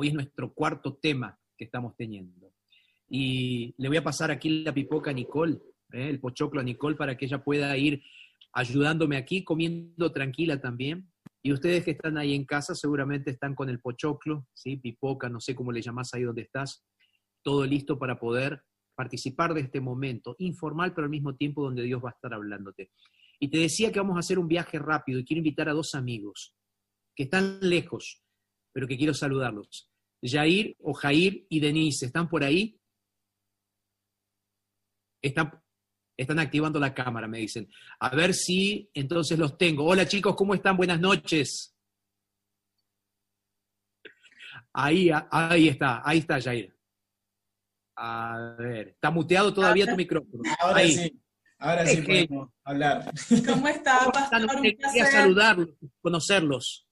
Hoy es nuestro cuarto tema que estamos teniendo. Y le voy a pasar aquí la pipoca a Nicole, ¿eh? el pochoclo a Nicole, para que ella pueda ir ayudándome aquí, comiendo tranquila también. Y ustedes que están ahí en casa seguramente están con el pochoclo, ¿sí? pipoca, no sé cómo le llamás ahí donde estás, todo listo para poder participar de este momento, informal, pero al mismo tiempo donde Dios va a estar hablándote. Y te decía que vamos a hacer un viaje rápido y quiero invitar a dos amigos que están lejos, pero que quiero saludarlos. Jair o Jair y Denise, ¿están por ahí? Están, están activando la cámara, me dicen. A ver si entonces los tengo. Hola chicos, ¿cómo están? Buenas noches. Ahí, ahí está, ahí está Jair. A ver, está muteado todavía tu micrófono. Ahora sí, ahora sí podemos hablar. ¿Cómo está, pastor? Quería saludarlos, conocerlos.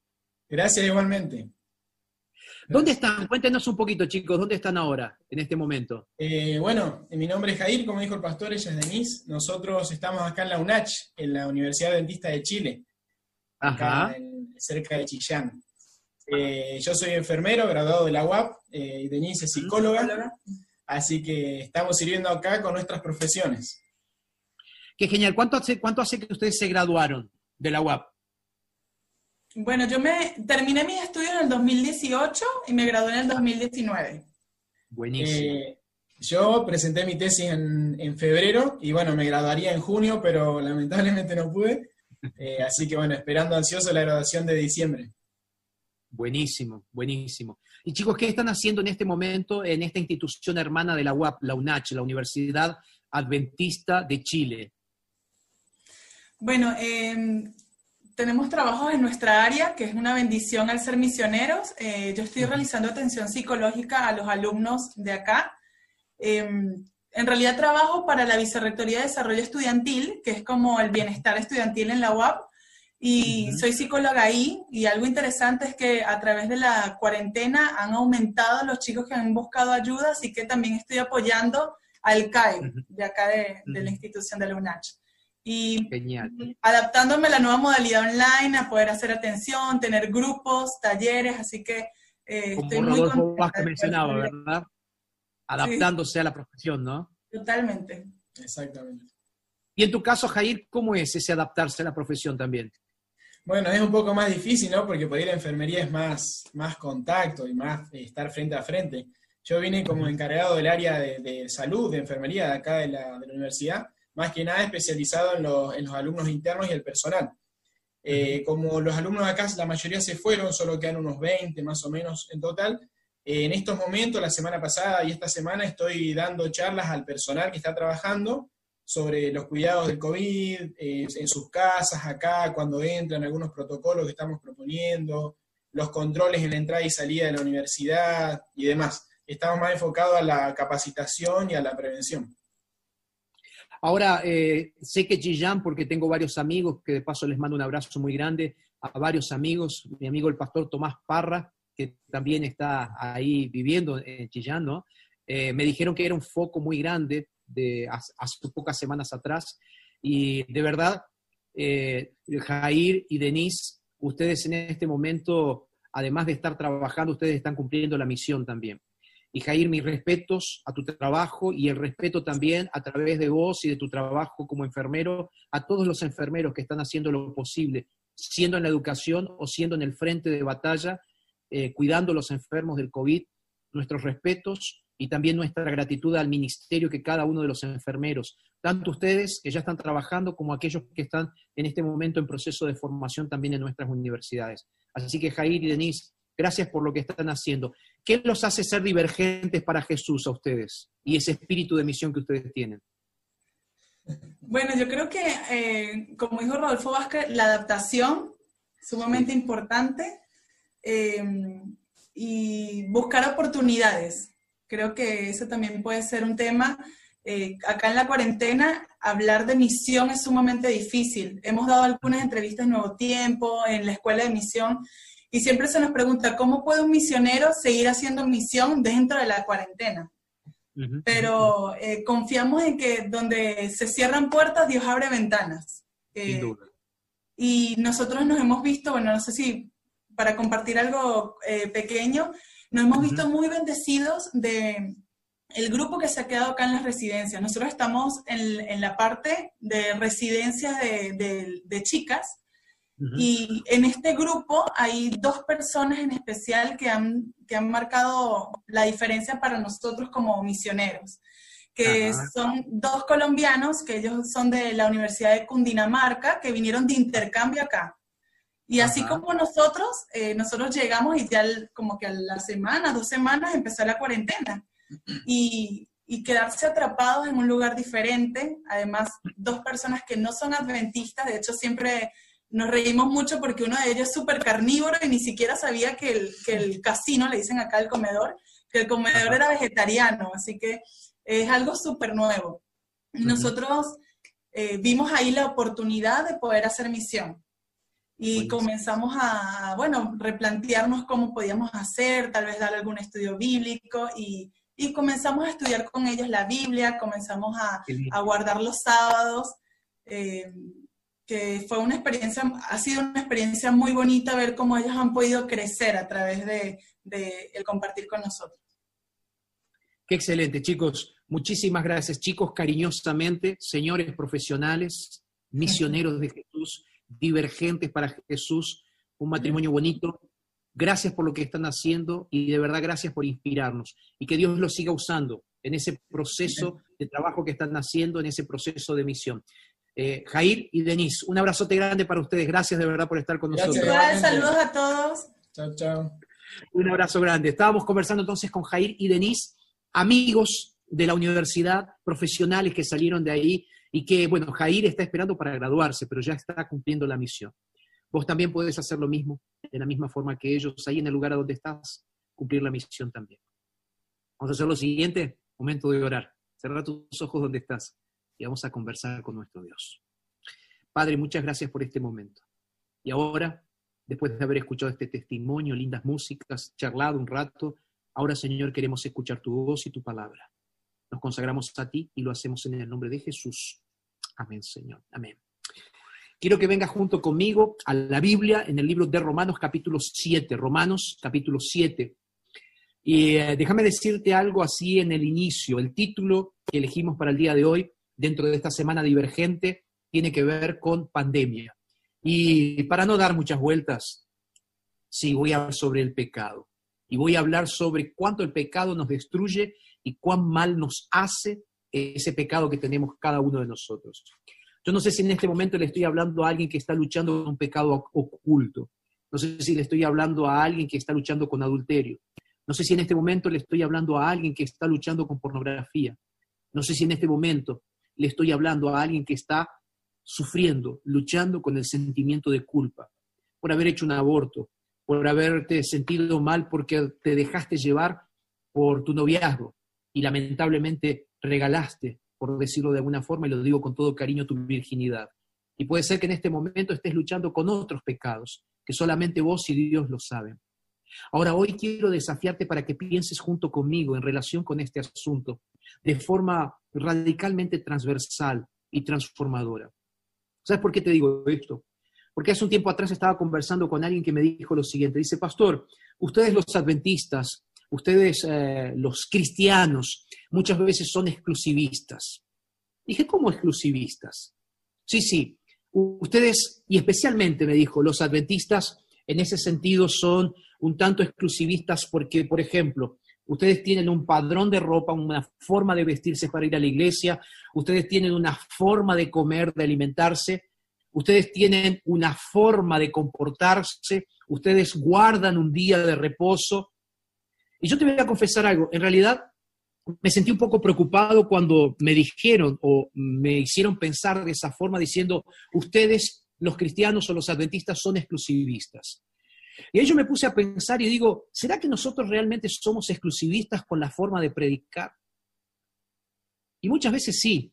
Gracias igualmente. ¿Dónde están? Cuéntenos un poquito, chicos, ¿dónde están ahora, en este momento? Eh, bueno, mi nombre es Jair, como dijo el pastor, ella es Denise. Nosotros estamos acá en la UNACH, en la Universidad Dentista de Chile, acá cerca de Chillán. Eh, yo soy enfermero, graduado de la UAP, eh, y Denise es psicóloga, así que estamos sirviendo acá con nuestras profesiones. Qué genial. ¿Cuánto hace, cuánto hace que ustedes se graduaron de la UAP? Bueno, yo me terminé mis estudios en el 2018 y me gradué en el 2019. Buenísimo. Eh, yo presenté mi tesis en, febrero y bueno, me graduaría en junio, pero lamentablemente no pude. Eh, así que bueno, esperando ansioso la graduación de diciembre. Buenísimo, buenísimo. Y chicos, ¿qué están haciendo en este momento en esta institución hermana de la UAP, la UNACH, la Universidad Adventista de Chile? Bueno, eh, tenemos trabajos en nuestra área, que es una bendición al ser misioneros. Eh, yo estoy realizando atención psicológica a los alumnos de acá. Em, en realidad trabajo para la Vicerrectoría de Desarrollo Estudiantil, que es como el bienestar estudiantil en la UAP, y soy psicóloga ahí, y algo interesante es que a través de la cuarentena han aumentado los chicos que han buscado ayuda, así que también estoy apoyando al CAE, de acá de, de la institución de la UNACH y adaptándome a la nueva modalidad online, a poder hacer atención, tener grupos, talleres, así que eh, Como estoy Rodolfo muy contenta. mencionaba, ¿verdad? Adaptándose a la profesión, ¿no? Totalmente. Exactamente. Y en tu caso, Jair, ¿cómo es ese adaptarse a la profesión también? Bueno, es un poco más difícil, ¿no? Porque por ir a enfermería es más, más contacto y más eh, estar frente a frente. Yo vine como encargado del área de, de salud, de enfermería de acá de la, de la universidad, más que nada especializado en los, alumnos internos y el personal. Eh, como los alumnos de acá, la mayoría se fueron, solo quedan unos 20 más o menos en total, eh, en estos momentos, la semana pasada y esta semana, estoy dando charlas al personal que está trabajando sobre los cuidados del COVID, eh, en sus casas, acá, cuando entran, algunos protocolos que estamos proponiendo, los controles en la entrada y salida de la universidad y demás. Estamos más enfocados a la capacitación y a la prevención. Ahora, eh, sé que Chillán, porque tengo varios amigos, que de paso les mando un abrazo muy grande a varios amigos, mi amigo el pastor Tomás Parra, que también está ahí viviendo en Chillán, ¿no? Eh, me dijeron que era un foco muy grande de hace pocas semanas atrás, y de verdad, eh, Jair y Denise, ustedes en este momento, además de estar trabajando, ustedes están cumpliendo la misión también. Y Jair, mis respetos a tu trabajo y el respeto también a través de vos y de tu trabajo como enfermero a todos los enfermeros que están haciendo lo posible, siendo en la educación o siendo en el frente de batalla, eh, cuidando a los enfermos del COVID. Nuestros respetos y también nuestra gratitud al ministerio que cada uno de los enfermeros, tanto ustedes que ya están trabajando como aquellos que están en este momento en proceso de formación también en nuestras universidades. Así que Jair y Denise, gracias por lo que están haciendo. ¿Qué los hace ser divergentes para Jesús a ustedes y ese espíritu de misión que ustedes tienen? Bueno, yo creo que, eh, como dijo Rodolfo Vázquez, la adaptación, sumamente importante, eh, y buscar oportunidades. Creo que eso también puede ser un tema. Eh, acá en la cuarentena, hablar de misión es sumamente difícil. Hemos dado algunas entrevistas en Nuevo Tiempo, en la Escuela de Misión, y siempre se nos pregunta, ¿cómo puede un misionero seguir haciendo misión dentro de la cuarentena? Pero eh, confiamos en que donde se cierran puertas, Dios abre ventanas. Eh, y nosotros nos hemos visto, bueno, no sé si para compartir algo eh, pequeño, nos hemos visto muy bendecidos de el grupo que se ha quedado acá en las residencias. Nosotros estamos en, la parte de residencias de, chicas y en este grupo hay dos personas en especial que han, que han marcado la diferencia para nosotros como misioneros, que son dos colombianos, que ellos son de la Universidad de Cundinamarca, que vinieron de intercambio acá. Y así como nosotros, eh, nosotros llegamos y ya como que a la semana, dos semanas empezó la cuarentena. Y, y, quedarse atrapados en un lugar diferente, además dos personas que no son adventistas, de hecho siempre nos reímos mucho porque uno de ellos es súper carnívoro y ni siquiera sabía que el, que el casino, le dicen acá el comedor, que el comedor era vegetariano, así que es algo súper nuevo. Y nosotros eh, vimos ahí la oportunidad de poder hacer misión. Y comenzamos a, bueno, replantearnos cómo podíamos hacer, tal vez dar algún estudio bíblico y, y comenzamos a estudiar con ellos la Biblia, comenzamos a, a guardar los sábados, eh, que fue una experiencia, ha sido una experiencia muy bonita ver cómo ellos han podido crecer a través de, de el compartir con nosotros. Qué excelente, chicos. Muchísimas gracias, chicos, cariñosamente, señores profesionales, misioneros de Jesús divergentes para Jesús, un matrimonio bonito. Gracias por lo que están haciendo y de verdad gracias por inspirarnos y que Dios los siga usando en ese proceso de trabajo que están haciendo, en ese proceso de misión. Eh, Jair y Denise, un abrazote grande para ustedes. Gracias de verdad por estar con nosotros. Saludos a todos. Chao, chao. Un abrazo grande. Estábamos conversando entonces con Jair y Denise, amigos de la universidad, profesionales que salieron de ahí y que, bueno, Jair está esperando para graduarse, pero ya está cumpliendo la misión. Vos también puedes hacer lo mismo, de la misma forma que ellos, ahí en el lugar a donde estás, cumplir la misión también. Vamos a hacer lo siguiente, momento de orar. Cerra tus ojos donde estás y vamos a conversar con nuestro Dios. Padre, muchas gracias por este momento. Y ahora, después de haber escuchado este testimonio, lindas músicas, charlado un rato, ahora, Señor, queremos escuchar tu voz y tu palabra. Nos consagramos a ti y lo hacemos en el nombre de Jesús. Amén, Señor. Amén. Quiero que venga junto conmigo a la Biblia en el libro de Romanos capítulo 7. Romanos capítulo 7. Y eh, déjame decirte algo así en el inicio. El título que elegimos para el día de hoy, dentro de esta semana divergente, tiene que ver con pandemia. Y para no dar muchas vueltas, sí, voy a hablar sobre el pecado. Y voy a hablar sobre cuánto el pecado nos destruye y cuán mal nos hace ese pecado que tenemos cada uno de nosotros. Yo no sé si en este momento le estoy hablando a alguien que está luchando con un pecado oculto. No sé si le estoy hablando a alguien que está luchando con adulterio. No sé si en este momento le estoy hablando a alguien que está luchando con pornografía. No sé si en este momento le estoy hablando a alguien que está sufriendo, luchando con el sentimiento de culpa por haber hecho un aborto, por haberte sentido mal porque te dejaste llevar por tu noviazgo, y lamentablemente regalaste, por decirlo de alguna forma, y lo digo con todo cariño, tu virginidad. Y puede ser que en este momento estés luchando con otros pecados, que solamente vos y Dios lo saben. Ahora, hoy quiero desafiarte para que pienses junto conmigo en relación con este asunto, de forma radicalmente transversal y transformadora. ¿Sabes por qué te digo esto? Porque hace un tiempo atrás estaba conversando con alguien que me dijo lo siguiente. Dice, pastor, ustedes los adventistas ustedes, eh, los cristianos, muchas veces son exclusivistas. Dije, ¿cómo exclusivistas? Sí, sí, ustedes, y especialmente me dijo, los adventistas en ese sentido son un tanto exclusivistas porque, por ejemplo, ustedes tienen un padrón de ropa, una forma de vestirse para ir a la iglesia, ustedes tienen una forma de comer, de alimentarse, ustedes tienen una forma de comportarse, ustedes guardan un día de reposo, y yo te voy a confesar algo, en realidad me sentí un poco preocupado cuando me dijeron o me hicieron pensar de esa forma diciendo, ustedes, los cristianos o los adventistas, son exclusivistas. Y ahí yo me puse a pensar y digo, ¿será que nosotros realmente somos exclusivistas con la forma de predicar? Y muchas veces sí,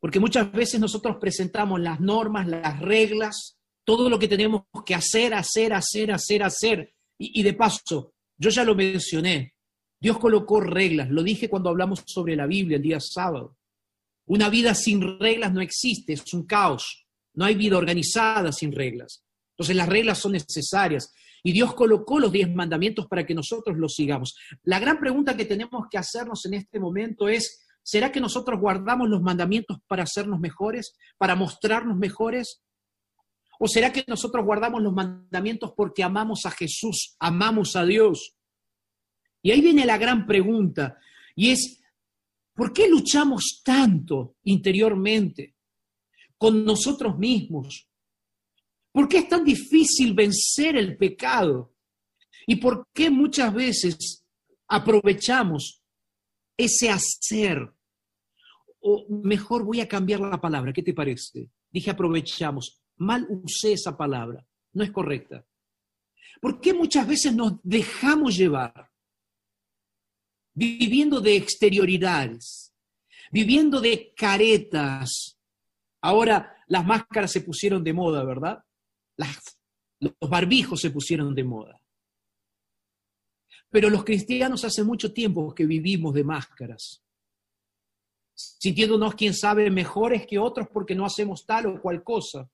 porque muchas veces nosotros presentamos las normas, las reglas, todo lo que tenemos que hacer, hacer, hacer, hacer, hacer. Y, y de paso, yo ya lo mencioné. Dios colocó reglas, lo dije cuando hablamos sobre la Biblia el día sábado. Una vida sin reglas no existe, es un caos. No hay vida organizada sin reglas. Entonces las reglas son necesarias. Y Dios colocó los diez mandamientos para que nosotros los sigamos. La gran pregunta que tenemos que hacernos en este momento es, ¿será que nosotros guardamos los mandamientos para hacernos mejores, para mostrarnos mejores? ¿O será que nosotros guardamos los mandamientos porque amamos a Jesús, amamos a Dios? Y ahí viene la gran pregunta, y es, ¿por qué luchamos tanto interiormente con nosotros mismos? ¿Por qué es tan difícil vencer el pecado? ¿Y por qué muchas veces aprovechamos ese hacer? O mejor voy a cambiar la palabra, ¿qué te parece? Dije aprovechamos, mal usé esa palabra, no es correcta. ¿Por qué muchas veces nos dejamos llevar? Viviendo de exterioridades, viviendo de caretas. Ahora las máscaras se pusieron de moda, ¿verdad? Los barbijos se pusieron de moda. Pero los cristianos hace mucho tiempo que vivimos de máscaras, sintiéndonos, quién sabe, mejores que otros porque no hacemos tal o cual cosa,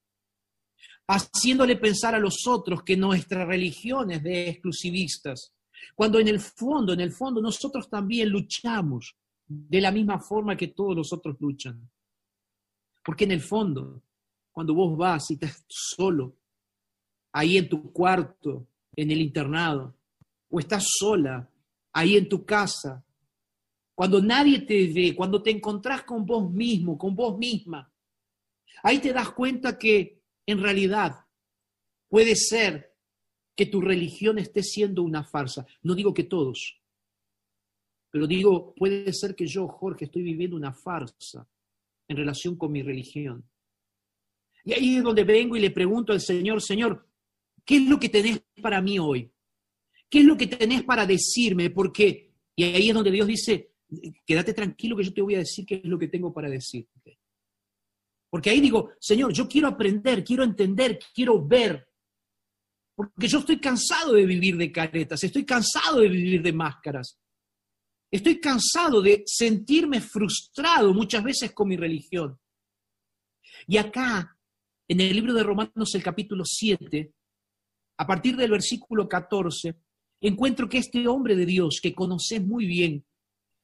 haciéndole pensar a los otros que nuestra religión es de exclusivistas, cuando en el fondo, en el fondo nosotros también luchamos de la misma forma que todos los otros luchan. Porque en el fondo, cuando vos vas y estás solo, ahí en tu cuarto, en el internado, o estás sola, ahí en tu casa, cuando nadie te ve, cuando te encontrás con vos mismo, con vos misma, ahí te das cuenta que en realidad puede ser que tu religión esté siendo una farsa. No digo que todos, pero digo, puede ser que yo, Jorge, estoy viviendo una farsa en relación con mi religión. Y ahí es donde vengo y le pregunto al Señor, Señor, ¿Qué es lo que tenés para mí hoy? ¿Qué es lo que tenés para decirme? Porque, y ahí es donde Dios dice, quédate tranquilo que yo te voy a decir qué es lo que tengo para decirte. Porque ahí digo, Señor, yo quiero aprender, quiero entender, quiero ver. Porque yo estoy cansado de vivir de caretas, estoy cansado de vivir de máscaras. Estoy cansado de sentirme frustrado muchas veces con mi religión. Y acá, en el libro de Romanos, el capítulo 7, a partir del versículo 14, encuentro que este hombre de Dios, que conoces muy bien,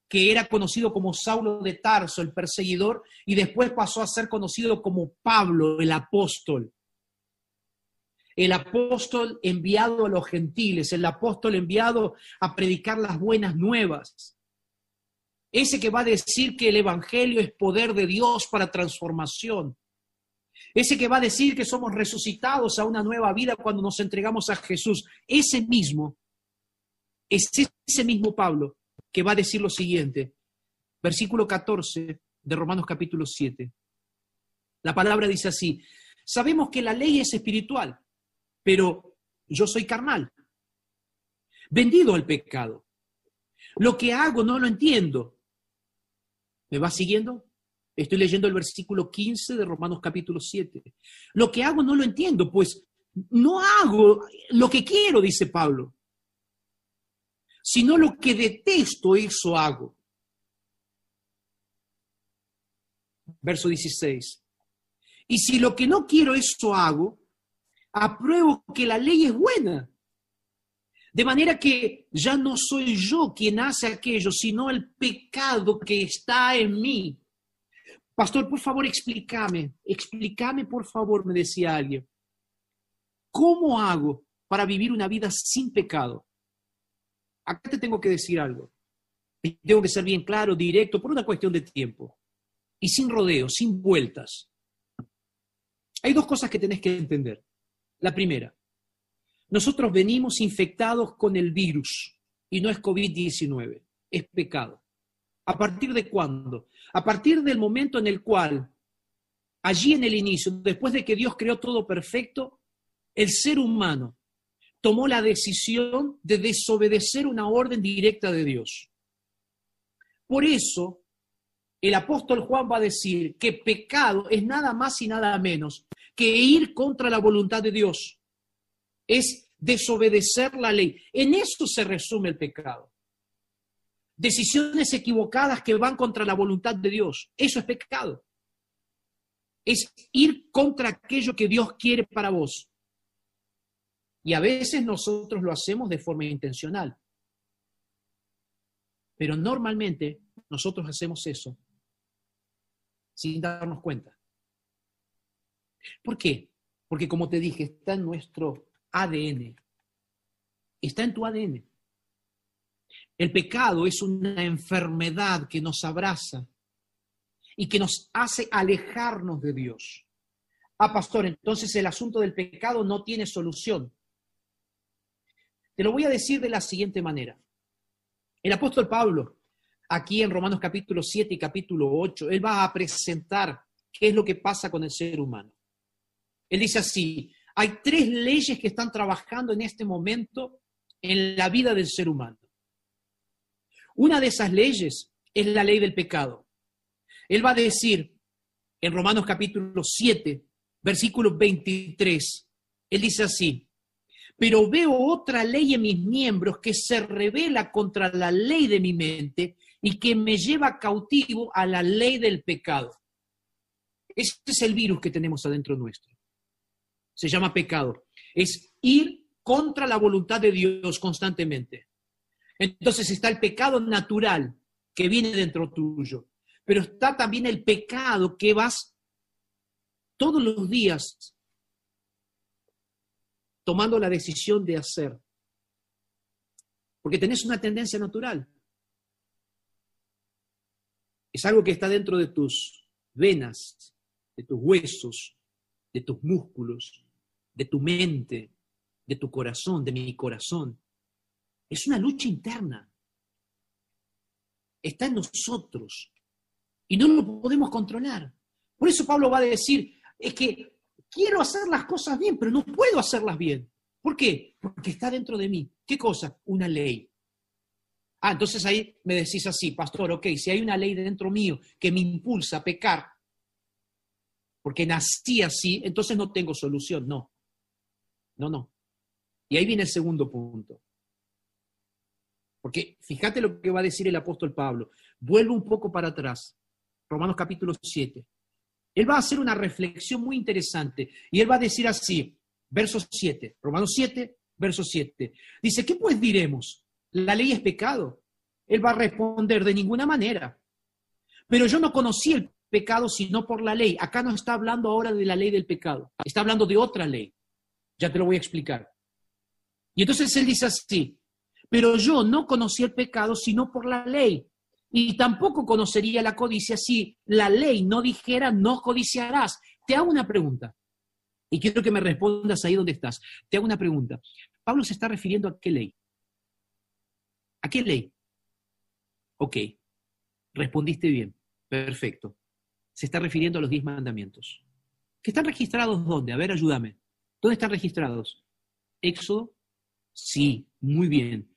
que era conocido como Saulo de Tarso, el perseguidor, y después pasó a ser conocido como Pablo, el apóstol. El apóstol enviado a los gentiles, el apóstol enviado a predicar las buenas nuevas. Ese que va a decir que el Evangelio es poder de Dios para transformación. Ese que va a decir que somos resucitados a una nueva vida cuando nos entregamos a Jesús. Ese mismo, es ese mismo Pablo que va a decir lo siguiente. Versículo 14 de Romanos capítulo 7. La palabra dice así, sabemos que la ley es espiritual, pero yo soy carnal, vendido al pecado. Lo que hago no lo entiendo. ¿Me va siguiendo? Estoy leyendo el versículo 15 de Romanos capítulo 7. Lo que hago no lo entiendo, pues no hago lo que quiero, dice Pablo, sino lo que detesto, eso hago. Verso 16. Y si lo que no quiero, eso hago, apruebo que la ley es buena. De manera que ya no soy yo quien hace aquello, sino el pecado que está en mí. Pastor, por favor, explícame, explícame, por favor, me decía alguien. ¿Cómo hago para vivir una vida sin pecado? Acá te tengo que decir algo. Tengo que ser bien claro, directo, por una cuestión de tiempo. Y sin rodeos, sin vueltas. Hay dos cosas que tenés que entender. La primera, nosotros venimos infectados con el virus y no es COVID-19, es pecado. ¿A partir de cuándo? A partir del momento en el cual, allí en el inicio, después de que Dios creó todo perfecto, el ser humano tomó la decisión de desobedecer una orden directa de Dios. Por eso, el apóstol Juan va a decir que pecado es nada más y nada menos que ir contra la voluntad de Dios. Es desobedecer la ley. En eso se resume el pecado decisiones equivocadas que van contra la voluntad de Dios. Eso es pecado. Es ir contra aquello que Dios quiere para vos. Y a veces nosotros lo hacemos de forma intencional. Pero normalmente nosotros hacemos eso sin darnos cuenta. ¿Por qué? Porque como te dije, está en nuestro ADN. Está en tu ADN. El pecado es una enfermedad que nos abraza y que nos hace alejarnos de Dios. Ah, pastor, entonces el asunto del pecado no tiene solución. Te lo voy a decir de la siguiente manera. El apóstol Pablo, aquí en Romanos capítulo 7 y capítulo 8, él va a presentar qué es lo que pasa con el ser humano. Él dice así, hay tres leyes que están trabajando en este momento en la vida del ser humano. Una de esas leyes es la ley del pecado. Él va a decir en Romanos capítulo 7, versículo 23, él dice así, pero veo otra ley en mis miembros que se revela contra la ley de mi mente y que me lleva cautivo a la ley del pecado. Este es el virus que tenemos adentro nuestro. Se llama pecado. Es ir contra la voluntad de Dios constantemente. Entonces está el pecado natural que viene dentro tuyo, pero está también el pecado que vas todos los días tomando la decisión de hacer. Porque tenés una tendencia natural. Es algo que está dentro de tus venas, de tus huesos, de tus músculos, de tu mente, de tu corazón, de mi corazón. Es una lucha interna. Está en nosotros y no lo podemos controlar. Por eso Pablo va a decir, es que quiero hacer las cosas bien, pero no puedo hacerlas bien. ¿Por qué? Porque está dentro de mí. ¿Qué cosa? Una ley. Ah, entonces ahí me decís así, pastor, ok, si hay una ley dentro mío que me impulsa a pecar, porque nací así, entonces no tengo solución. No, no, no. Y ahí viene el segundo punto. Porque fíjate lo que va a decir el apóstol Pablo. Vuelvo un poco para atrás. Romanos capítulo 7. Él va a hacer una reflexión muy interesante y él va a decir así, verso 7, Romanos 7, verso 7. Dice, ¿qué pues diremos? ¿La ley es pecado? Él va a responder de ninguna manera. Pero yo no conocí el pecado sino por la ley. Acá no está hablando ahora de la ley del pecado, está hablando de otra ley. Ya te lo voy a explicar. Y entonces él dice así, pero yo no conocí el pecado sino por la ley. Y tampoco conocería la codicia si la ley no dijera no codiciarás. Te hago una pregunta. Y quiero que me respondas ahí donde estás. Te hago una pregunta. Pablo se está refiriendo a qué ley. ¿A qué ley? Ok. Respondiste bien. Perfecto. Se está refiriendo a los diez mandamientos. ¿Que están registrados dónde? A ver, ayúdame. ¿Dónde están registrados? Éxodo. Sí, muy bien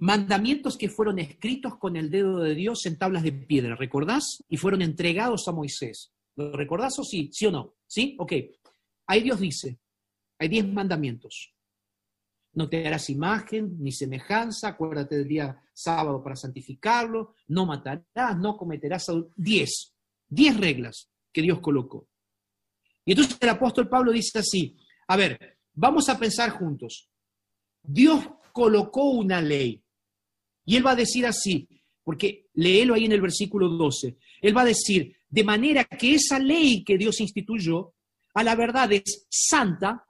mandamientos que fueron escritos con el dedo de Dios en tablas de piedra, ¿recordás? Y fueron entregados a Moisés. ¿Lo recordás o sí? ¿Sí o no? ¿Sí? Ok. Ahí Dios dice, hay diez mandamientos. No te harás imagen ni semejanza, acuérdate del día sábado para santificarlo, no matarás, no cometerás diez, diez reglas que Dios colocó. Y entonces el apóstol Pablo dice así, a ver, vamos a pensar juntos. Dios colocó una ley, y él va a decir así, porque léelo ahí en el versículo 12, él va a decir, de manera que esa ley que Dios instituyó, a la verdad es santa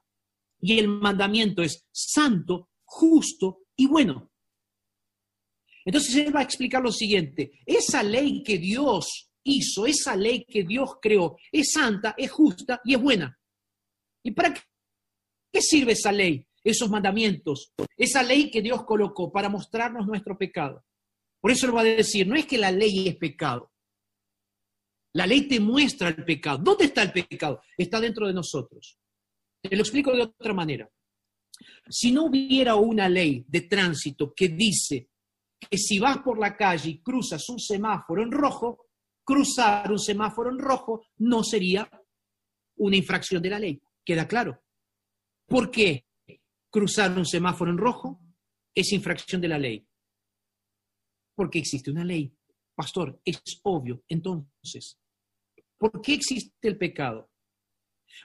y el mandamiento es santo, justo y bueno. Entonces él va a explicar lo siguiente, esa ley que Dios hizo, esa ley que Dios creó, es santa, es justa y es buena. ¿Y para qué sirve esa ley? Esos mandamientos, esa ley que Dios colocó para mostrarnos nuestro pecado. Por eso lo va a decir, no es que la ley es pecado. La ley te muestra el pecado. ¿Dónde está el pecado? Está dentro de nosotros. Te lo explico de otra manera. Si no hubiera una ley de tránsito que dice que si vas por la calle y cruzas un semáforo en rojo, cruzar un semáforo en rojo no sería una infracción de la ley. ¿Queda claro? ¿Por qué? Cruzar un semáforo en rojo es infracción de la ley. Porque existe una ley. Pastor, es obvio. Entonces, ¿por qué existe el pecado?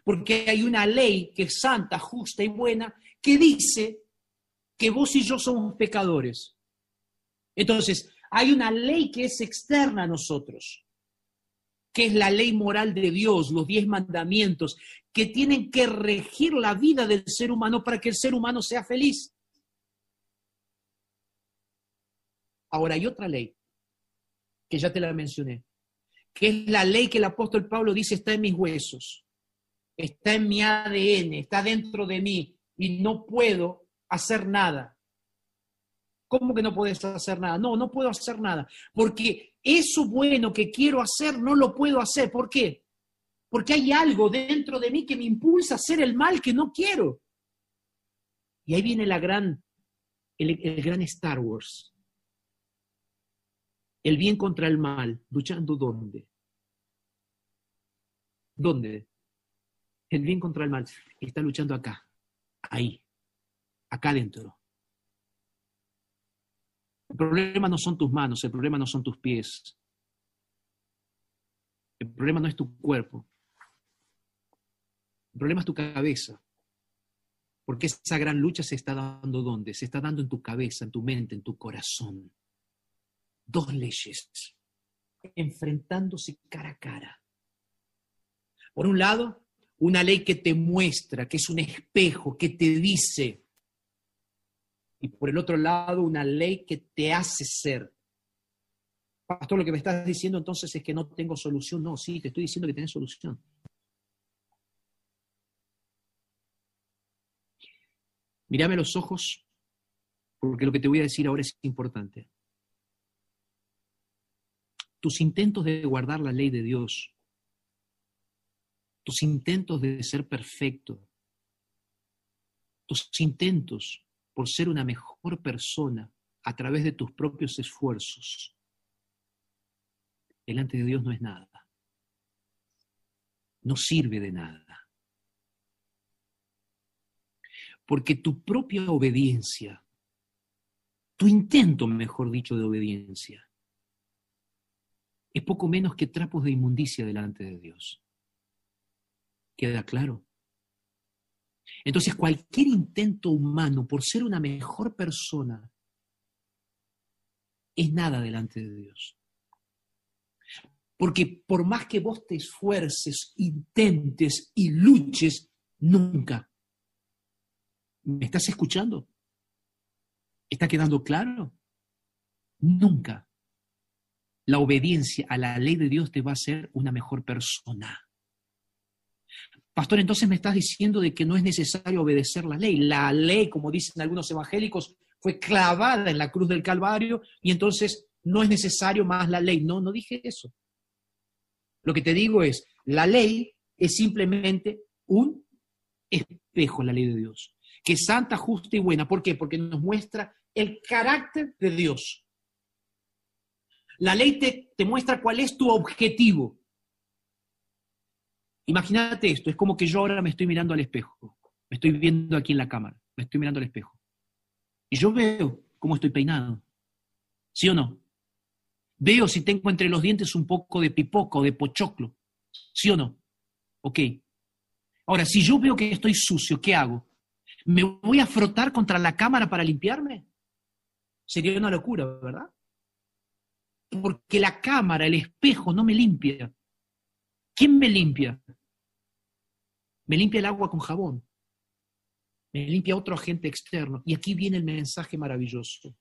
Porque hay una ley que es santa, justa y buena, que dice que vos y yo somos pecadores. Entonces, hay una ley que es externa a nosotros, que es la ley moral de Dios, los diez mandamientos, que tienen que regir la vida del ser humano para que el ser humano sea feliz. Ahora hay otra ley, que ya te la mencioné, que es la ley que el apóstol Pablo dice está en mis huesos, está en mi ADN, está dentro de mí y no puedo hacer nada. ¿Cómo que no puedes hacer nada? No, no puedo hacer nada, porque eso bueno que quiero hacer no lo puedo hacer. ¿Por qué? Porque hay algo dentro de mí que me impulsa a hacer el mal que no quiero. Y ahí viene la gran, el, el gran Star Wars. El bien contra el mal, luchando dónde? ¿Dónde? El bien contra el mal está luchando acá, ahí, acá adentro. El problema no son tus manos, el problema no son tus pies. El problema no es tu cuerpo. El problema es tu cabeza. Porque esa gran lucha se está dando ¿dónde? Se está dando en tu cabeza, en tu mente, en tu corazón dos leyes enfrentándose cara a cara. Por un lado, una ley que te muestra, que es un espejo, que te dice, y por el otro lado, una ley que te hace ser. Pastor, lo que me estás diciendo entonces es que no tengo solución. No, sí, te estoy diciendo que tienes solución. Mírame los ojos, porque lo que te voy a decir ahora es importante tus intentos de guardar la ley de Dios, tus intentos de ser perfecto, tus intentos por ser una mejor persona a través de tus propios esfuerzos, delante de Dios no es nada. No sirve de nada. Porque tu propia obediencia, tu intento, mejor dicho, de obediencia, es poco menos que trapos de inmundicia delante de Dios. ¿Queda claro? Entonces, cualquier intento humano por ser una mejor persona es nada delante de Dios. Porque por más que vos te esfuerces, intentes y luches, nunca. ¿Me estás escuchando? ¿Está quedando claro? Nunca la obediencia a la ley de Dios te va a hacer una mejor persona. Pastor, entonces me estás diciendo de que no es necesario obedecer la ley. La ley, como dicen algunos evangélicos, fue clavada en la cruz del Calvario y entonces no es necesario más la ley. No, no dije eso. Lo que te digo es, la ley es simplemente un espejo, la ley de Dios, que es santa, justa y buena. ¿Por qué? Porque nos muestra el carácter de Dios. La ley te, muestra cuál es tu objetivo. Imagínate esto, es como que yo ahora me estoy mirando al espejo, me estoy viendo aquí en la cámara, me estoy mirando al espejo. Y yo veo cómo estoy peinado. ¿Sí o no? Veo si tengo entre los dientes un poco de pipoco, de pochoclo. ¿Sí o no? Ok. Ahora, si yo veo que estoy sucio, ¿qué hago? ¿Me voy a frotar contra la cámara para limpiarme? Sería una locura, ¿verdad? porque la cámara, el espejo no me limpia. ¿Quién me limpia? Me limpia el agua con jabón. Me limpia otro agente externo. Y aquí viene el mensaje maravilloso.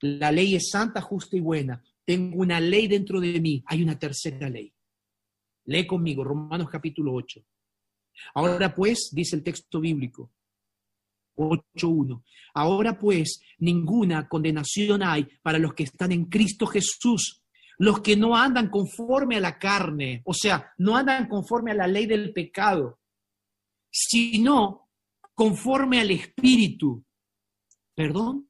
La ley es santa, justa y buena. Tengo una ley dentro de mí. Hay una tercera ley. Lee conmigo, Romanos capítulo 8. Ahora pues, dice el texto bíblico, 8.1. Ahora pues, ninguna condenación hay para los que están en Cristo Jesús, los que no andan conforme a la carne, o sea, no andan conforme a la ley del pecado, sino conforme al Espíritu. ¿Perdón?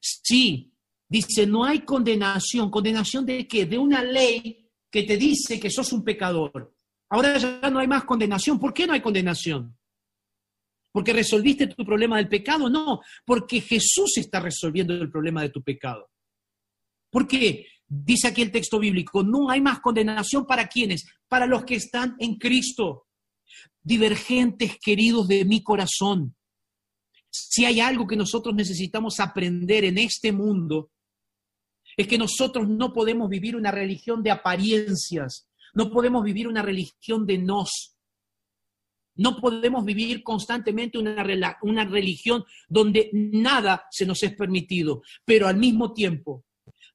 Sí, dice, no hay condenación. ¿Condenación de qué? De una ley que te dice que sos un pecador. Ahora ya no hay más condenación. ¿Por qué no hay condenación? porque resolviste tu problema del pecado, no, porque Jesús está resolviendo el problema de tu pecado. ¿Por qué? Dice aquí el texto bíblico, no hay más condenación para quienes, para los que están en Cristo. Divergentes queridos de mi corazón. Si hay algo que nosotros necesitamos aprender en este mundo, es que nosotros no podemos vivir una religión de apariencias, no podemos vivir una religión de nos. No podemos vivir constantemente una, una religión donde nada se nos es permitido, pero al mismo tiempo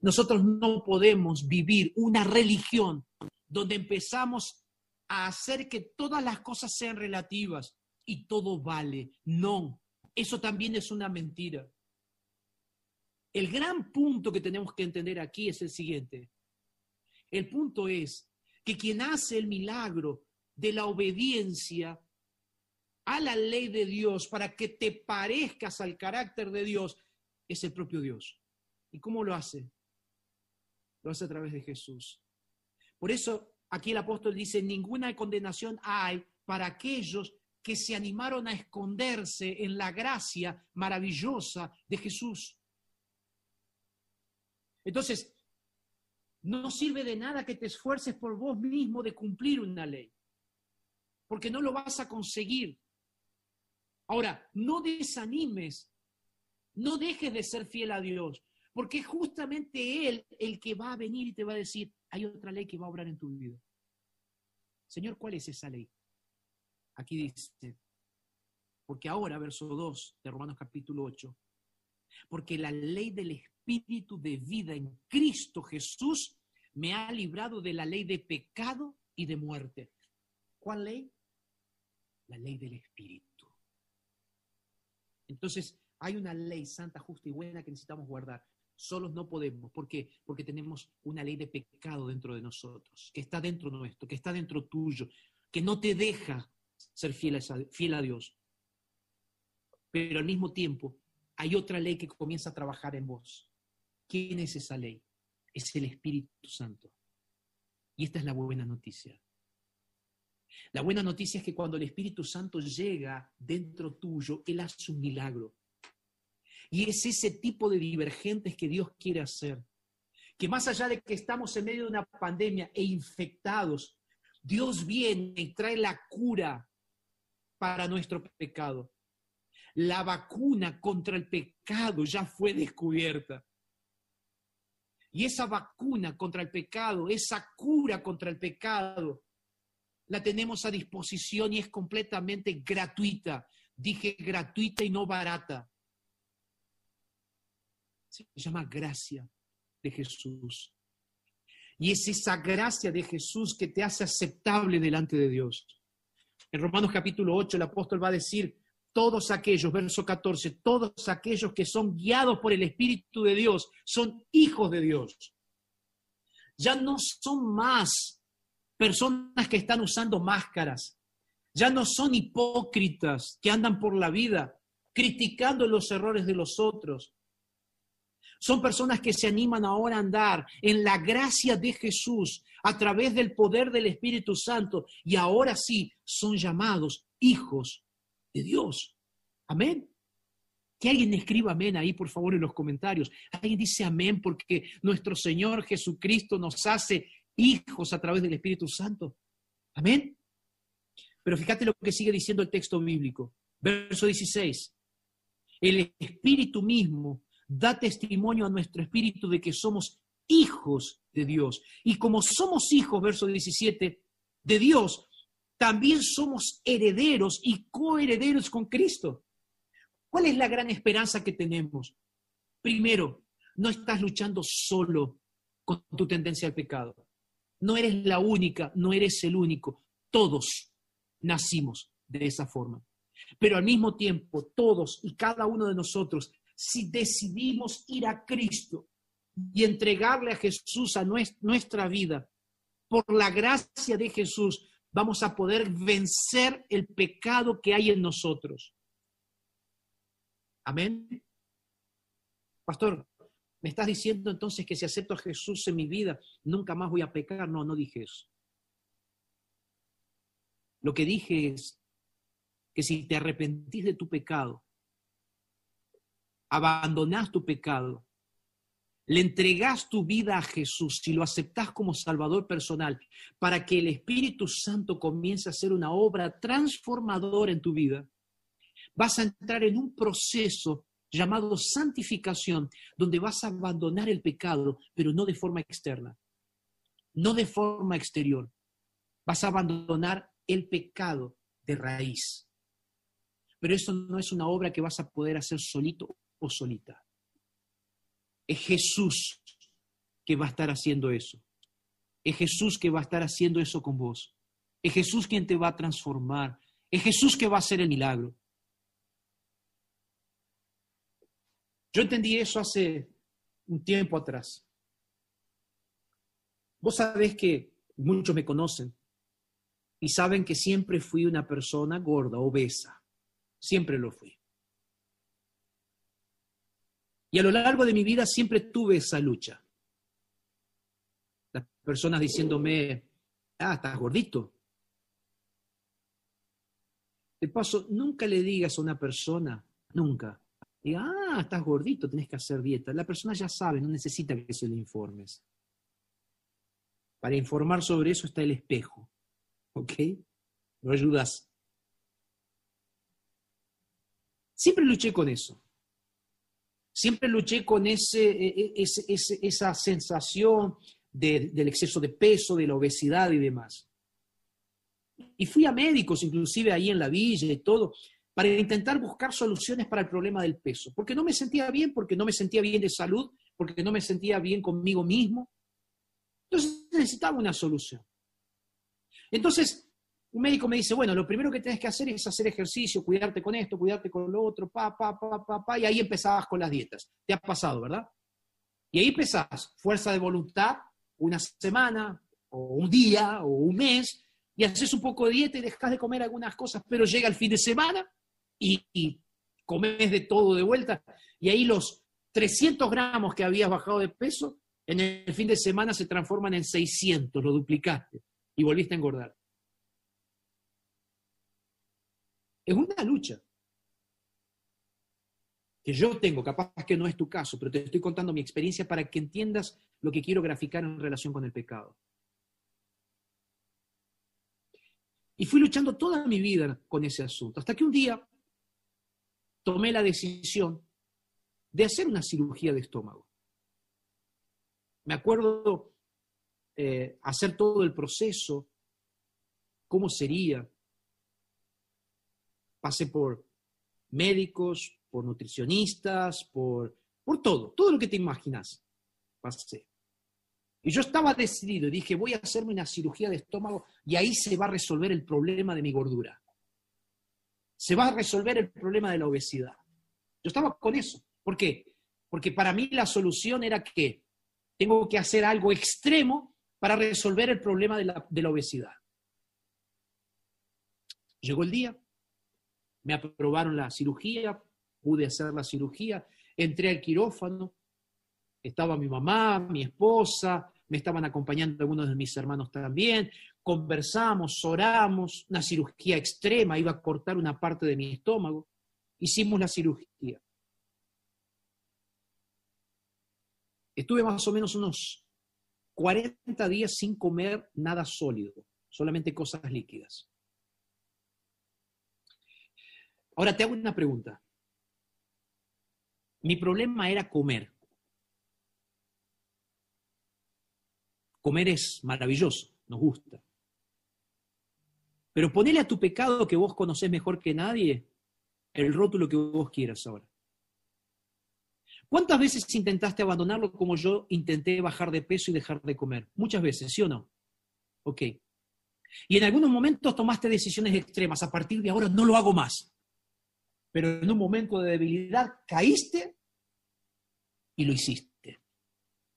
nosotros no podemos vivir una religión donde empezamos a hacer que todas las cosas sean relativas y todo vale. No, eso también es una mentira. El gran punto que tenemos que entender aquí es el siguiente. El punto es que quien hace el milagro de la obediencia a la ley de Dios para que te parezcas al carácter de Dios es el propio Dios. ¿Y cómo lo hace? Lo hace a través de Jesús. Por eso aquí el apóstol dice, ninguna condenación hay para aquellos que se animaron a esconderse en la gracia maravillosa de Jesús. Entonces, no sirve de nada que te esfuerces por vos mismo de cumplir una ley, porque no lo vas a conseguir. Ahora, no desanimes, no dejes de ser fiel a Dios, porque es justamente Él el que va a venir y te va a decir, hay otra ley que va a obrar en tu vida. Señor, ¿cuál es esa ley? Aquí dice, porque ahora, verso 2 de Romanos capítulo 8, porque la ley del Espíritu de vida en Cristo Jesús me ha librado de la ley de pecado y de muerte. ¿Cuál ley? La ley del Espíritu. Entonces, hay una ley santa, justa y buena que necesitamos guardar. Solos no podemos. ¿Por qué? Porque tenemos una ley de pecado dentro de nosotros, que está dentro nuestro, que está dentro tuyo, que no te deja ser fiel a, fiel a Dios. Pero al mismo tiempo hay otra ley que comienza a trabajar en vos. ¿Quién es esa ley? Es el Espíritu Santo. Y esta es la buena noticia. La buena noticia es que cuando el Espíritu Santo llega dentro tuyo, Él hace un milagro. Y es ese tipo de divergentes que Dios quiere hacer. Que más allá de que estamos en medio de una pandemia e infectados, Dios viene y trae la cura para nuestro pecado. La vacuna contra el pecado ya fue descubierta. Y esa vacuna contra el pecado, esa cura contra el pecado, la tenemos a disposición y es completamente gratuita. Dije gratuita y no barata se llama gracia de Jesús. Y es esa gracia de Jesús que te hace aceptable delante de Dios. En Romanos capítulo 8 el apóstol va a decir, todos aquellos, verso 14, todos aquellos que son guiados por el Espíritu de Dios son hijos de Dios. Ya no son más personas que están usando máscaras, ya no son hipócritas que andan por la vida criticando los errores de los otros, son personas que se animan ahora a andar en la gracia de Jesús a través del poder del Espíritu Santo y ahora sí son llamados hijos de Dios. Amén. Que alguien escriba amén ahí, por favor, en los comentarios. Alguien dice amén porque nuestro Señor Jesucristo nos hace hijos a través del Espíritu Santo. Amén. Pero fíjate lo que sigue diciendo el texto bíblico. Verso 16. El Espíritu mismo da testimonio a nuestro espíritu de que somos hijos de Dios. Y como somos hijos, verso 17, de Dios, también somos herederos y coherederos con Cristo. ¿Cuál es la gran esperanza que tenemos? Primero, no estás luchando solo con tu tendencia al pecado. No eres la única, no eres el único. Todos nacimos de esa forma. Pero al mismo tiempo, todos y cada uno de nosotros si decidimos ir a Cristo y entregarle a Jesús a nuestra vida, por la gracia de Jesús, vamos a poder vencer el pecado que hay en nosotros. Amén. Pastor, ¿me estás diciendo entonces que si acepto a Jesús en mi vida, nunca más voy a pecar? No, no dije eso. Lo que dije es que si te arrepentís de tu pecado, abandonás tu pecado le entregás tu vida a Jesús, si lo aceptás como Salvador personal, para que el Espíritu Santo comience a hacer una obra transformadora en tu vida, vas a entrar en un proceso llamado santificación, donde vas a abandonar el pecado, pero no de forma externa, no de forma exterior. Vas a abandonar el pecado de raíz. Pero eso no es una obra que vas a poder hacer solito o solita. Es Jesús que va a estar haciendo eso. Es Jesús que va a estar haciendo eso con vos. Es Jesús quien te va a transformar. Es Jesús que va a hacer el milagro. Yo entendí eso hace un tiempo atrás. Vos sabés que muchos me conocen y saben que siempre fui una persona gorda, obesa. Siempre lo fui. Y a lo largo de mi vida siempre tuve esa lucha. Las personas diciéndome, ah, estás gordito. De paso, nunca le digas a una persona, nunca, diga, ah, estás gordito, tenés que hacer dieta. La persona ya sabe, no necesita que se le informes. Para informar sobre eso está el espejo. ¿Ok? Lo ayudas. Siempre luché con eso. Siempre luché con ese, e, e, esa sensación del exceso de peso, de la obesidad y demás. Y fui a médicos, inclusive ahí en la villa y todo, para intentar buscar soluciones para el problema del peso, porque no me sentía bien, porque no me sentía bien de salud, porque no me sentía bien conmigo mismo. Entonces necesitaba una solución. Entonces, un médico me dice, bueno, lo primero que tienes que hacer es hacer ejercicio, cuidarte con esto, cuidarte con lo otro, pa, pa, pa, pa, pa, y ahí empezabas con las dietas. Te ha pasado, ¿verdad? Y ahí empezás, fuerza de voluntad, una semana, o un día, o un mes, y haces un poco de dieta y dejas de comer algunas cosas, pero llega el fin de semana y, y comes de todo de vuelta, y ahí los 300 gramos que habías bajado de peso, en el fin de semana se transforman en 600, lo duplicaste, y volviste a engordar. Es una lucha que yo tengo, capaz que no es tu caso, pero te estoy contando mi experiencia para que entiendas lo que quiero graficar en relación con el pecado. Y fui luchando toda mi vida con ese asunto, hasta que un día tomé la decisión de hacer una cirugía de estómago. Me acuerdo eh, hacer todo el proceso, cómo sería, pasé por médicos, por nutricionistas, por, por todo, todo lo que te imaginas. Pasé. Y yo estaba decidido, dije, voy a hacerme una cirugía de estómago y ahí se va a resolver el problema de mi gordura. Se va a resolver el problema de la obesidad. Yo estaba con eso. ¿Por qué? Porque para mí la solución era que tengo que hacer algo extremo para resolver el problema de la, de la obesidad. Llegó el día, me aprobaron la cirugía, pude hacer la cirugía, entré al quirófano, estaba mi mamá, mi esposa, me estaban acompañando algunos de mis hermanos también, conversamos, oramos, una cirugía extrema, iba a cortar una parte de mi estómago, hicimos la cirugía. Estuve más o menos unos 40 días sin comer nada sólido, solamente cosas líquidas. Ahora te hago una pregunta. Mi problema era comer. Comer es maravilloso, nos gusta. Pero ponele a tu pecado que vos conocés mejor que nadie el rótulo que vos quieras ahora. ¿Cuántas veces intentaste abandonarlo como yo intenté bajar de peso y dejar de comer? Muchas veces, ¿sí o no? Ok. Y en algunos momentos tomaste decisiones extremas. A partir de ahora no lo hago más pero en un momento de debilidad caíste y lo hiciste.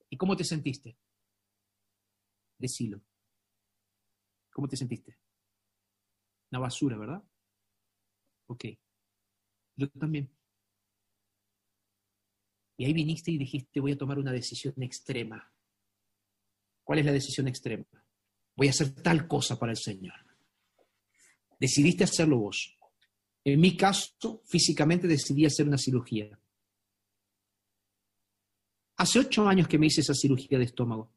¿Y cómo te sentiste? Decilo. ¿Cómo te sentiste? Una basura, ¿verdad? Ok. Yo también. Y ahí viniste y dijiste, voy a tomar una decisión extrema. ¿Cuál es la decisión extrema? Voy a hacer tal cosa para el Señor. Decidiste hacerlo vos. En mi caso, físicamente decidí hacer una cirugía. Hace ocho años que me hice esa cirugía de estómago.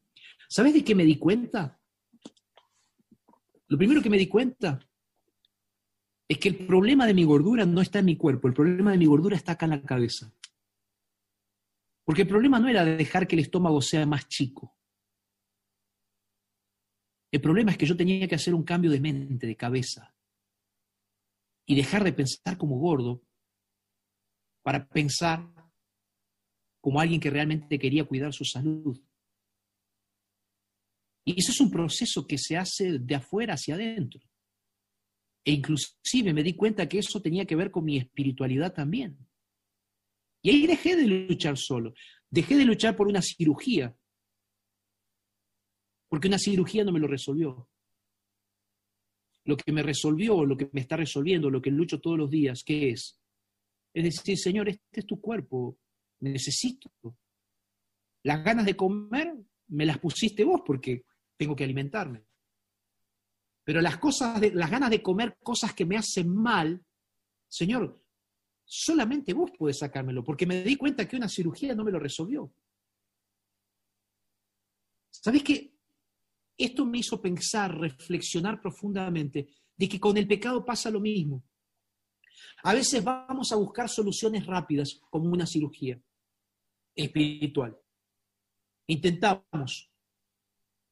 ¿Sabes de qué me di cuenta? Lo primero que me di cuenta es que el problema de mi gordura no está en mi cuerpo, el problema de mi gordura está acá en la cabeza. Porque el problema no era dejar que el estómago sea más chico. El problema es que yo tenía que hacer un cambio de mente, de cabeza, y dejar de pensar como gordo para pensar como alguien que realmente quería cuidar su salud. Y eso es un proceso que se hace de afuera hacia adentro. E inclusive me di cuenta que eso tenía que ver con mi espiritualidad también. Y ahí dejé de luchar solo. Dejé de luchar por una cirugía. Porque una cirugía no me lo resolvió. Lo que me resolvió, lo que me está resolviendo, lo que lucho todos los días, ¿qué es? Es decir, Señor, este es tu cuerpo, necesito. Las ganas de comer me las pusiste vos porque tengo que alimentarme. Pero las cosas, de, las ganas de comer cosas que me hacen mal, Señor, solamente vos podés sacármelo, porque me di cuenta que una cirugía no me lo resolvió. ¿Sabés qué? Esto me hizo pensar, reflexionar profundamente de que con el pecado pasa lo mismo. A veces vamos a buscar soluciones rápidas, como una cirugía espiritual. Intentamos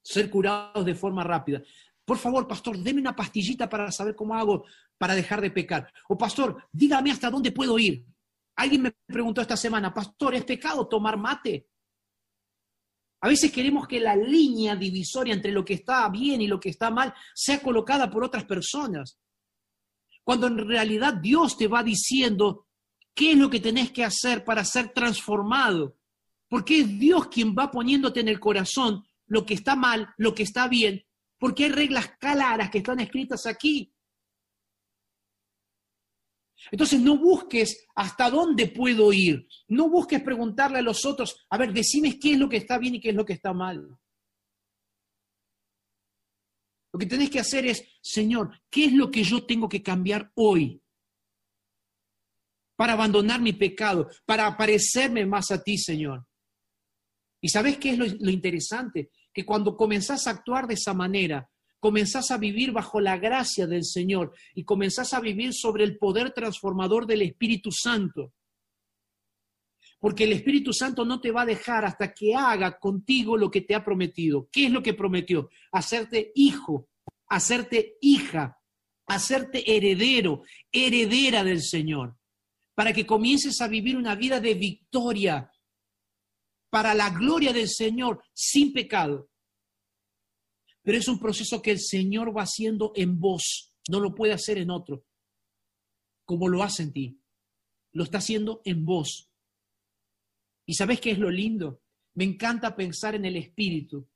ser curados de forma rápida. Por favor, pastor, deme una pastillita para saber cómo hago para dejar de pecar. O pastor, dígame hasta dónde puedo ir. Alguien me preguntó esta semana, pastor, ¿es pecado tomar mate? A veces queremos que la línea divisoria entre lo que está bien y lo que está mal sea colocada por otras personas. Cuando en realidad Dios te va diciendo qué es lo que tenés que hacer para ser transformado. Porque es Dios quien va poniéndote en el corazón lo que está mal, lo que está bien, porque hay reglas claras que están escritas aquí. Entonces no busques hasta dónde puedo ir, no busques preguntarle a los otros, a ver, decime qué es lo que está bien y qué es lo que está mal. Lo que tenés que hacer es, Señor, ¿qué es lo que yo tengo que cambiar hoy? Para abandonar mi pecado, para parecerme más a ti, Señor. ¿Y sabes qué es lo, lo interesante? Que cuando comenzás a actuar de esa manera, comenzás a vivir bajo la gracia del Señor y comenzás a vivir sobre el poder transformador del Espíritu Santo. Porque el Espíritu Santo no te va a dejar hasta que haga contigo lo que te ha prometido. ¿Qué es lo que prometió? Hacerte hijo, hacerte hija, hacerte heredero, heredera del Señor, para que comiences a vivir una vida de victoria, para la gloria del Señor, sin pecado. Pero es un proceso que el Señor va haciendo en vos, no lo puede hacer en otro, como lo hace en ti. Lo está haciendo en vos. ¿Y sabes qué es lo lindo? Me encanta pensar en el Espíritu.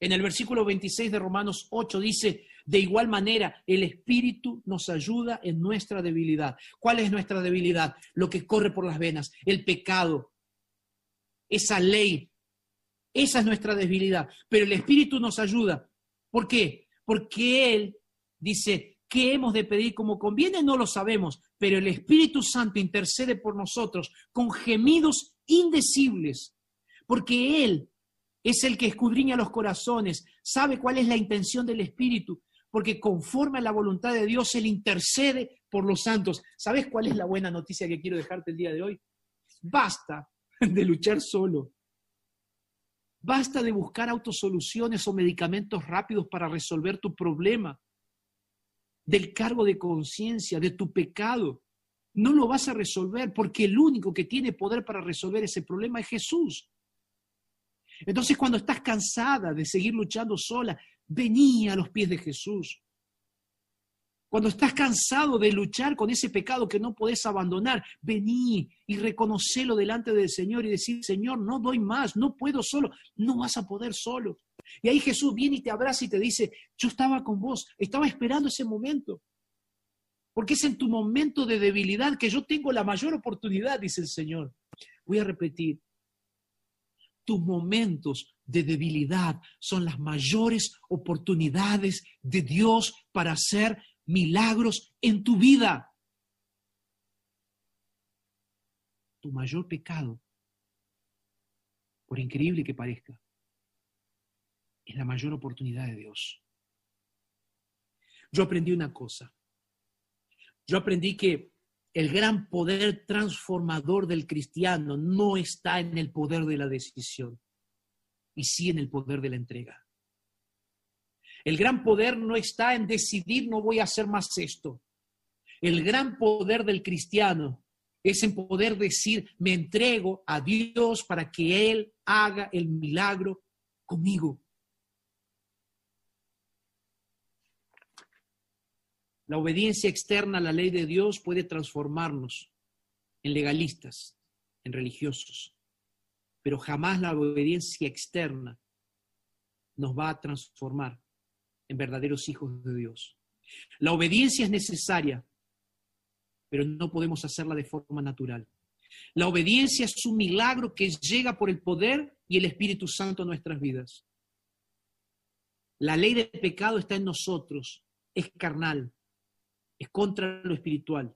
En el versículo 26 de Romanos 8 dice, de igual manera, el Espíritu nos ayuda en nuestra debilidad. ¿Cuál es nuestra debilidad? Lo que corre por las venas, el pecado, esa ley. Esa es nuestra debilidad. Pero el Espíritu nos ayuda. ¿Por qué? Porque Él dice, ¿qué hemos de pedir como conviene? No lo sabemos, pero el Espíritu Santo intercede por nosotros con gemidos indecibles, porque Él es el que escudriña los corazones, sabe cuál es la intención del Espíritu, porque conforme a la voluntad de Dios, Él intercede por los santos. ¿Sabes cuál es la buena noticia que quiero dejarte el día de hoy? Basta de luchar solo. Basta de buscar autosoluciones o medicamentos rápidos para resolver tu problema, del cargo de conciencia, de tu pecado. No lo vas a resolver porque el único que tiene poder para resolver ese problema es Jesús. Entonces cuando estás cansada de seguir luchando sola, vení a los pies de Jesús. Cuando estás cansado de luchar con ese pecado que no podés abandonar, vení y reconocelo delante del Señor y decir, Señor, no doy más, no puedo solo, no vas a poder solo. Y ahí Jesús viene y te abraza y te dice, yo estaba con vos, estaba esperando ese momento. Porque es en tu momento de debilidad que yo tengo la mayor oportunidad, dice el Señor. Voy a repetir, tus momentos de debilidad son las mayores oportunidades de Dios para hacer milagros en tu vida. Tu mayor pecado por increíble que parezca, es la mayor oportunidad de Dios. Yo aprendí una cosa. Yo aprendí que el gran poder transformador del cristiano no está en el poder de la decisión, y sí en el poder de la entrega. El gran poder no está en decidir no voy a hacer más esto. El gran poder del cristiano es en poder decir me entrego a Dios para que Él haga el milagro conmigo. La obediencia externa a la ley de Dios puede transformarnos en legalistas, en religiosos, pero jamás la obediencia externa nos va a transformar en verdaderos hijos de Dios. La obediencia es necesaria, pero no podemos hacerla de forma natural. La obediencia es un milagro que llega por el poder y el Espíritu Santo a nuestras vidas. La ley del pecado está en nosotros, es carnal, es contra lo espiritual.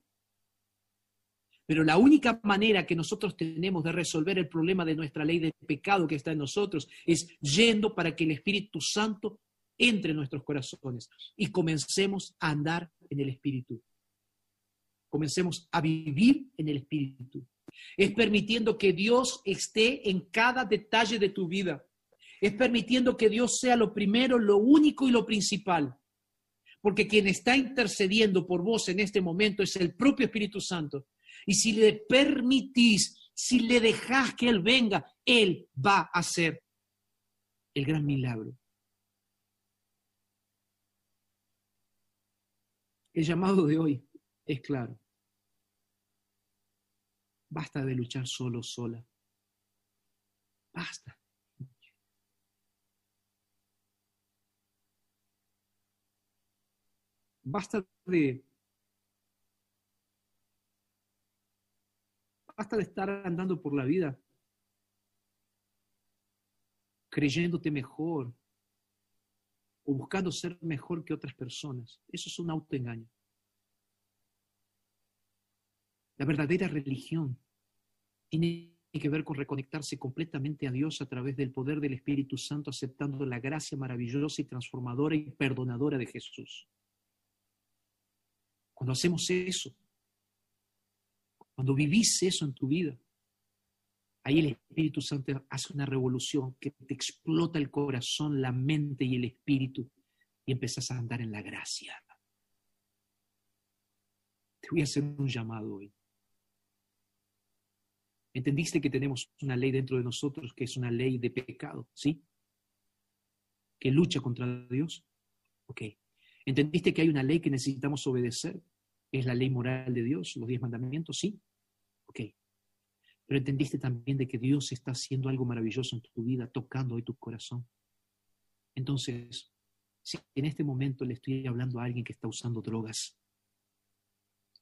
Pero la única manera que nosotros tenemos de resolver el problema de nuestra ley de pecado que está en nosotros es yendo para que el Espíritu Santo entre en nuestros corazones y comencemos a andar en el Espíritu. Comencemos a vivir en el Espíritu. Es permitiendo que Dios esté en cada detalle de tu vida. Es permitiendo que Dios sea lo primero, lo único y lo principal porque quien está intercediendo por vos en este momento es el propio Espíritu Santo. Y si le permitís, si le dejás que Él venga, Él va a hacer el gran milagro. El llamado de hoy es claro. Basta de luchar solo, sola. Basta. Basta de, basta de estar andando por la vida creyéndote mejor o buscando ser mejor que otras personas. Eso es un autoengaño. La verdadera religión tiene que ver con reconectarse completamente a Dios a través del poder del Espíritu Santo, aceptando la gracia maravillosa y transformadora y perdonadora de Jesús. Cuando hacemos eso, cuando vivís eso en tu vida, ahí el Espíritu Santo hace una revolución que te explota el corazón, la mente y el espíritu y empezás a andar en la gracia. Te voy a hacer un llamado hoy. ¿Entendiste que tenemos una ley dentro de nosotros que es una ley de pecado? ¿Sí? Que lucha contra Dios. Ok. ¿Entendiste que hay una ley que necesitamos obedecer? ¿Es la ley moral de Dios, los diez mandamientos? Sí. Ok. Pero entendiste también de que Dios está haciendo algo maravilloso en tu vida, tocando hoy tu corazón. Entonces, si en este momento le estoy hablando a alguien que está usando drogas,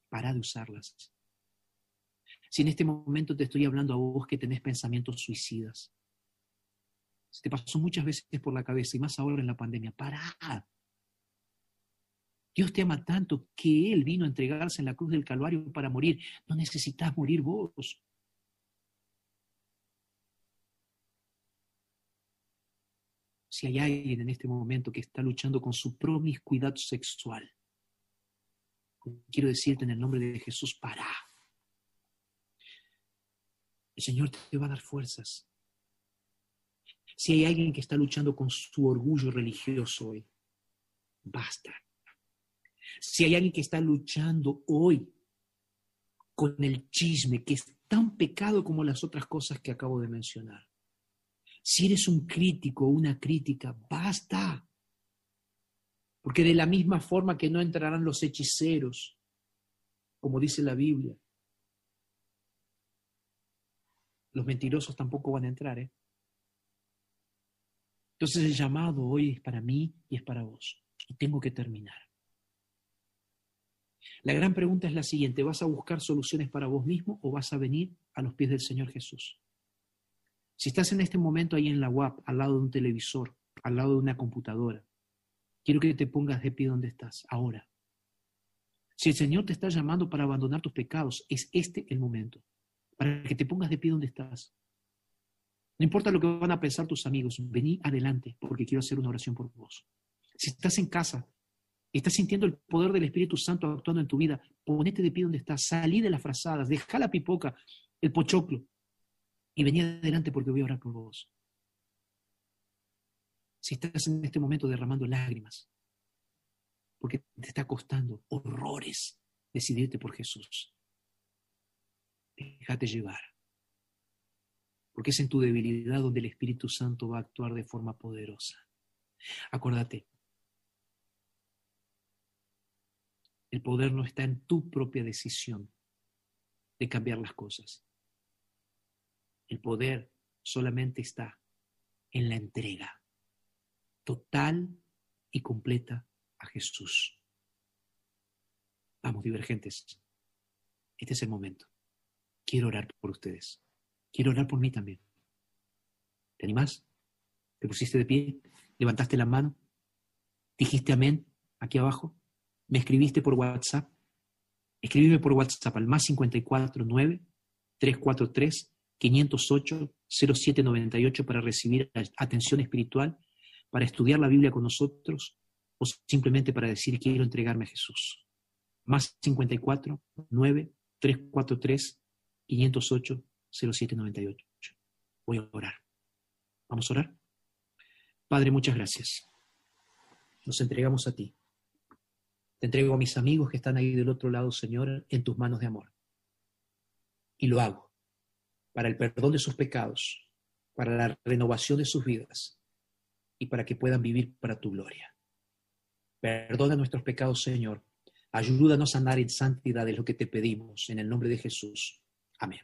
para de usarlas. Si en este momento te estoy hablando a vos que tenés pensamientos suicidas, si te pasó muchas veces por la cabeza y más ahora en la pandemia, para. Dios te ama tanto que Él vino a entregarse en la cruz del Calvario para morir. No necesitas morir vos. Si hay alguien en este momento que está luchando con su promiscuidad sexual, quiero decirte en el nombre de Jesús, para. El Señor te va a dar fuerzas. Si hay alguien que está luchando con su orgullo religioso hoy, basta. Si hay alguien que está luchando hoy con el chisme, que es tan pecado como las otras cosas que acabo de mencionar. Si eres un crítico o una crítica, basta. Porque de la misma forma que no entrarán los hechiceros, como dice la Biblia, los mentirosos tampoco van a entrar. ¿eh? Entonces el llamado hoy es para mí y es para vos. Y tengo que terminar. La gran pregunta es la siguiente, ¿vas a buscar soluciones para vos mismo o vas a venir a los pies del Señor Jesús? Si estás en este momento ahí en la UAP, al lado de un televisor, al lado de una computadora, quiero que te pongas de pie donde estás, ahora. Si el Señor te está llamando para abandonar tus pecados, es este el momento, para que te pongas de pie donde estás. No importa lo que van a pensar tus amigos, vení adelante porque quiero hacer una oración por vos. Si estás en casa estás sintiendo el poder del Espíritu Santo actuando en tu vida, ponete de pie donde estás, salí de las frazadas, deja la pipoca, el pochoclo y vení adelante porque voy a orar por vos. Si estás en este momento derramando lágrimas, porque te está costando horrores decidirte por Jesús, déjate llevar porque es en tu debilidad donde el Espíritu Santo va a actuar de forma poderosa. Acuérdate, el poder no está en tu propia decisión de cambiar las cosas. El poder solamente está en la entrega total y completa a Jesús. Vamos, divergentes. Este es el momento. Quiero orar por ustedes. Quiero orar por mí también. ¿Te animás? ¿Te pusiste de pie? ¿Levantaste la mano? ¿Dijiste amén aquí abajo? ¿Me escribiste por WhatsApp? Escribime por WhatsApp al más 549 343 508 0798 para recibir atención espiritual, para estudiar la Biblia con nosotros o simplemente para decir quiero entregarme a Jesús. Más 54 9 343 508 0798. Voy a orar. ¿Vamos a orar? Padre, muchas gracias. Nos entregamos a ti. Te entrego a mis amigos que están ahí del otro lado, Señor, en tus manos de amor. Y lo hago para el perdón de sus pecados, para la renovación de sus vidas y para que puedan vivir para tu gloria. Perdona nuestros pecados, Señor. Ayúdanos a andar en santidad, es lo que te pedimos, en el nombre de Jesús. Amén.